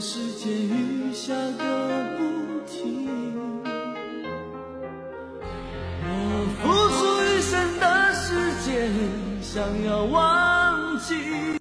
的世界雨下个